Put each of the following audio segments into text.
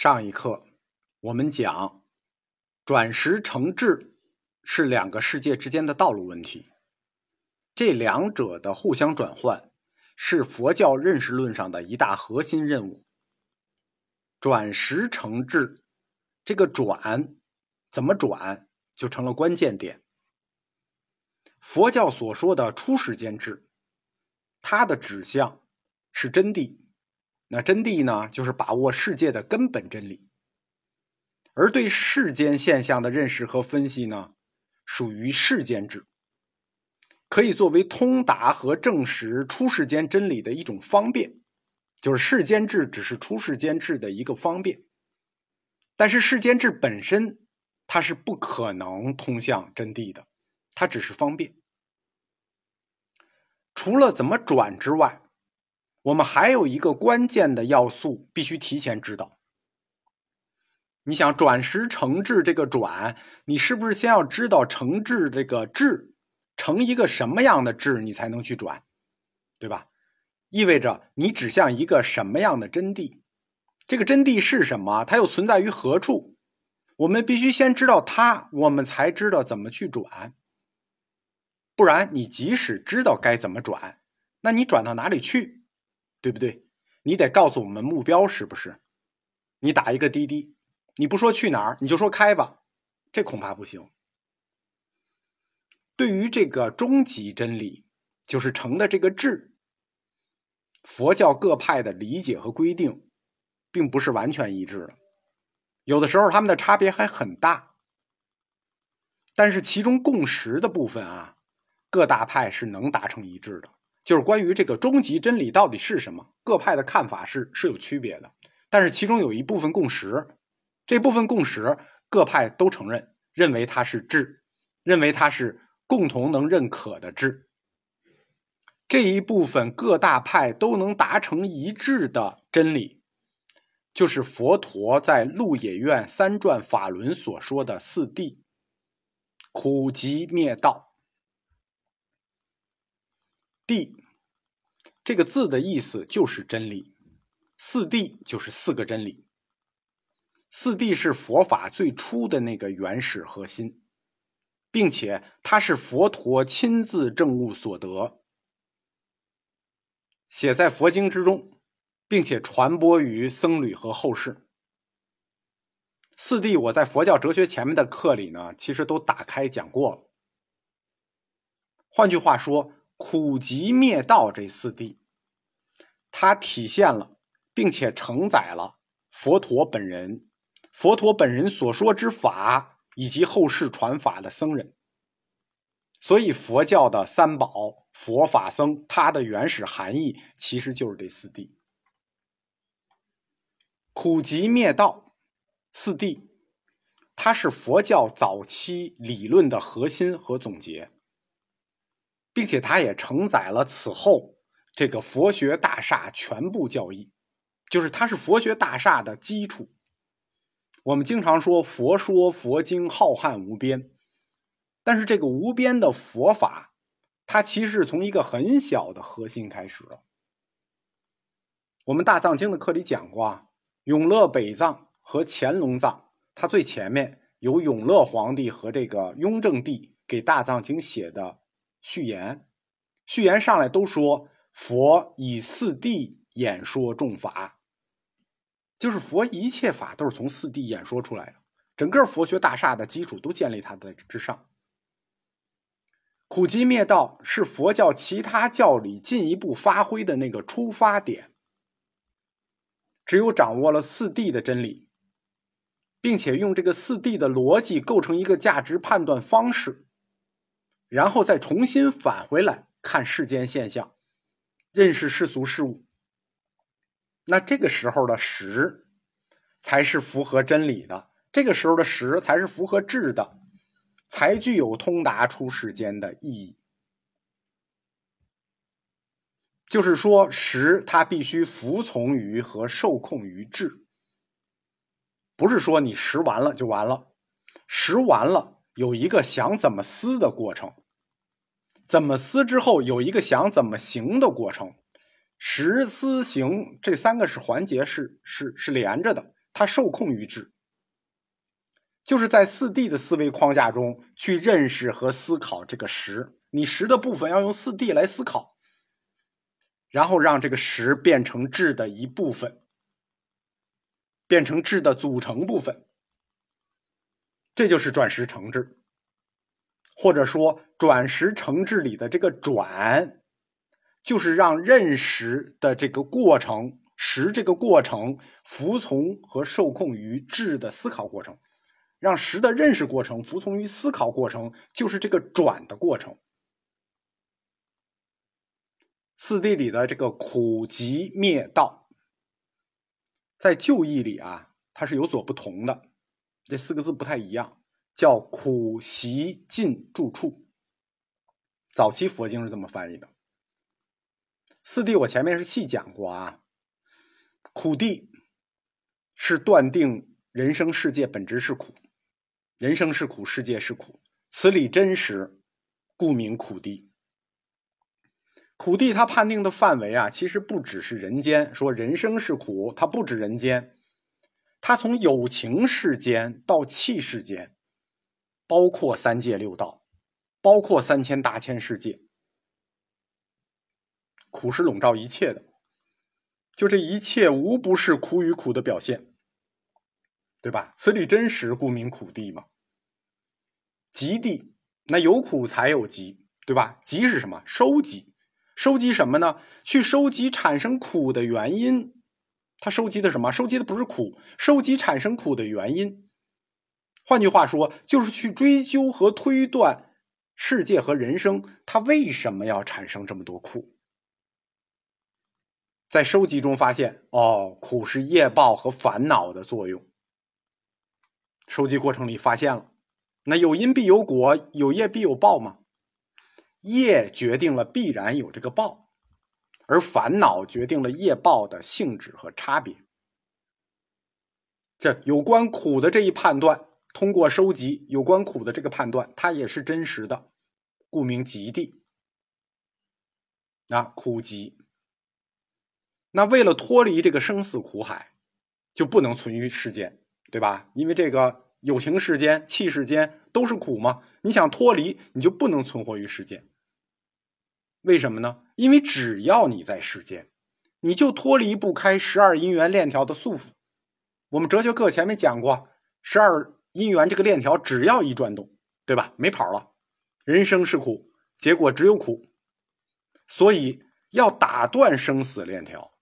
上一课我们讲，转识成智是两个世界之间的道路问题，这两者的互相转换是佛教认识论上的一大核心任务。转识成智，这个转怎么转就成了关键点。佛教所说的初世间智，它的指向是真谛。那真谛呢，就是把握世界的根本真理；而对世间现象的认识和分析呢，属于世间智，可以作为通达和证实出世间真理的一种方便。就是世间智只是出世间智的一个方便，但是世间智本身它是不可能通向真谛的，它只是方便。除了怎么转之外，我们还有一个关键的要素，必须提前知道。你想转识成智，这个转，你是不是先要知道成智这个智成一个什么样的智，你才能去转，对吧？意味着你指向一个什么样的真谛？这个真谛是什么？它又存在于何处？我们必须先知道它，我们才知道怎么去转。不然，你即使知道该怎么转，那你转到哪里去？对不对？你得告诉我们目标是不是？你打一个滴滴，你不说去哪儿，你就说开吧，这恐怕不行。对于这个终极真理，就是成的这个智，佛教各派的理解和规定，并不是完全一致的，有的时候他们的差别还很大。但是其中共识的部分啊，各大派是能达成一致的。就是关于这个终极真理到底是什么，各派的看法是是有区别的，但是其中有一部分共识，这部分共识各派都承认，认为它是智，认为它是共同能认可的智。这一部分各大派都能达成一致的真理，就是佛陀在鹿野苑三转法轮所说的四谛：苦集灭道。地这个字的意思就是真理，四谛就是四个真理。四谛是佛法最初的那个原始核心，并且它是佛陀亲自证悟所得，写在佛经之中，并且传播于僧侣和后世。四谛我在佛教哲学前面的课里呢，其实都打开讲过了。换句话说。苦集灭道这四谛，它体现了并且承载了佛陀本人、佛陀本人所说之法以及后世传法的僧人。所以佛教的三宝、佛法僧，它的原始含义其实就是这四谛。苦集灭道四谛，它是佛教早期理论的核心和总结。并且它也承载了此后这个佛学大厦全部教义，就是它是佛学大厦的基础。我们经常说佛说佛经浩瀚无边，但是这个无边的佛法，它其实是从一个很小的核心开始的。我们大藏经的课里讲过啊，永乐北藏和乾隆藏，它最前面有永乐皇帝和这个雍正帝给大藏经写的。序言，序言上来都说佛以四谛演说众法，就是佛一切法都是从四谛演说出来的，整个佛学大厦的基础都建立它的之上。苦集灭道是佛教其他教理进一步发挥的那个出发点。只有掌握了四谛的真理，并且用这个四谛的逻辑构成一个价值判断方式。然后再重新返回来看世间现象，认识世俗事物。那这个时候的实，才是符合真理的；这个时候的实，才是符合智的，才具有通达出世间的意义。就是说，实它必须服从于和受控于智，不是说你识完了就完了，识完了。有一个想怎么思的过程，怎么思之后有一个想怎么行的过程，实思行这三个是环节是是是连着的，它受控于智，就是在四谛的思维框架中去认识和思考这个识。你识的部分要用四谛来思考，然后让这个识变成智的一部分，变成智的组成部分。这就是转识成智，或者说转识成智里的这个转，就是让认识的这个过程。识这个过程服从和受控于智的思考过程，让识的认识过程服从于思考过程，就是这个转的过程。四谛里的这个苦集灭道，在旧义里啊，它是有所不同的，这四个字不太一样，叫苦习尽住处。早期佛经是这么翻译的。四谛我前面是细讲过啊。苦谛是断定人生世界本质是苦，人生是苦，世界是苦，此理真实，故名苦谛。苦谛它判定的范围啊，其实不只是人间，说人生是苦，它不止人间，它从有情世间到气世间，包括三界六道，包括三千大千世界，苦是笼罩一切的。就这一切无不是苦与苦的表现，对吧？此理真实，故名苦地嘛。极地，那有苦才有极，对吧？极是什么？收集，收集什么呢？去收集产生苦的原因。他收集的什么？收集的不是苦，收集产生苦的原因。换句话说，就是去追究和推断世界和人生，它为什么要产生这么多苦。在收集中发现，哦，苦是业报和烦恼的作用。收集过程里发现了，那有因必有果，有业必有报嘛？业决定了必然有这个报，而烦恼决定了业报的性质和差别。这有关苦的这一判断，通过收集有关苦的这个判断，它也是真实的，故名极地。那苦集。那为了脱离这个生死苦海，就不能存于世间，对吧？因为这个有情世间、气世间都是苦嘛。你想脱离，你就不能存活于世间。为什么呢？因为只要你在世间，你就脱离不开十二因缘链条的束缚。我们哲学课前面讲过，十二因缘这个链条只要一转动，对吧？没跑了。人生是苦，结果只有苦，所以要打断生死链条。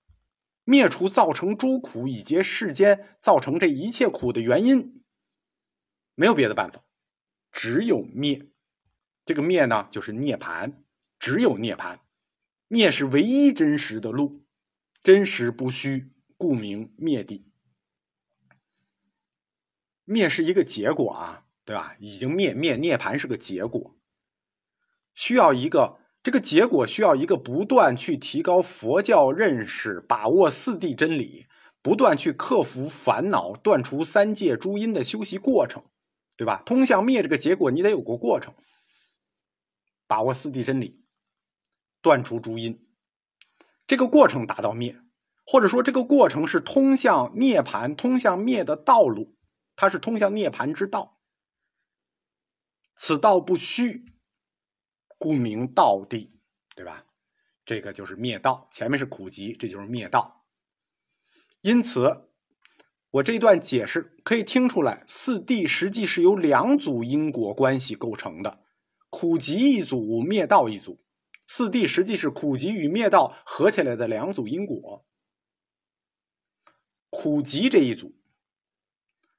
灭除造成诸苦以及世间造成这一切苦的原因，没有别的办法，只有灭。这个灭呢，就是涅槃，只有涅槃。灭是唯一真实的路，真实不虚，故名灭地。灭是一个结果啊，对吧？已经灭灭涅槃是个结果，需要一个。这个结果需要一个不断去提高佛教认识、把握四谛真理、不断去克服烦恼、断除三界诸因的修习过程，对吧？通向灭这个结果，你得有个过程，把握四谛真理，断除诸因，这个过程达到灭，或者说这个过程是通向涅槃、通向灭的道路，它是通向涅槃之道，此道不虚。故名道地，对吧？这个就是灭道。前面是苦集，这就是灭道。因此，我这一段解释可以听出来，四谛实际是由两组因果关系构成的：苦集一组，灭道一组。四谛实际是苦集与灭道合起来的两组因果。苦集这一组，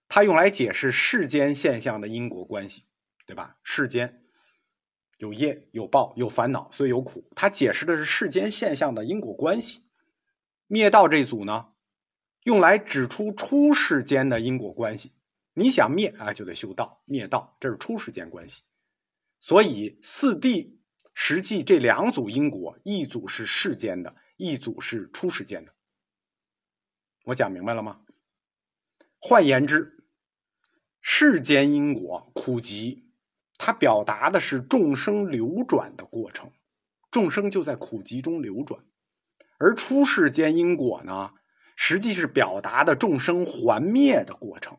它用来解释世间现象的因果关系，对吧？世间。有业有报有烦恼，所以有苦。它解释的是世间现象的因果关系。灭道这组呢，用来指出出世间的因果关系。你想灭啊，就得修道，灭道，这是出世间关系。所以四谛实际这两组因果，一组是世间的，一组是出世间的。我讲明白了吗？换言之，世间因果苦集。它表达的是众生流转的过程，众生就在苦集中流转，而出世间因果呢，实际是表达的众生还灭的过程。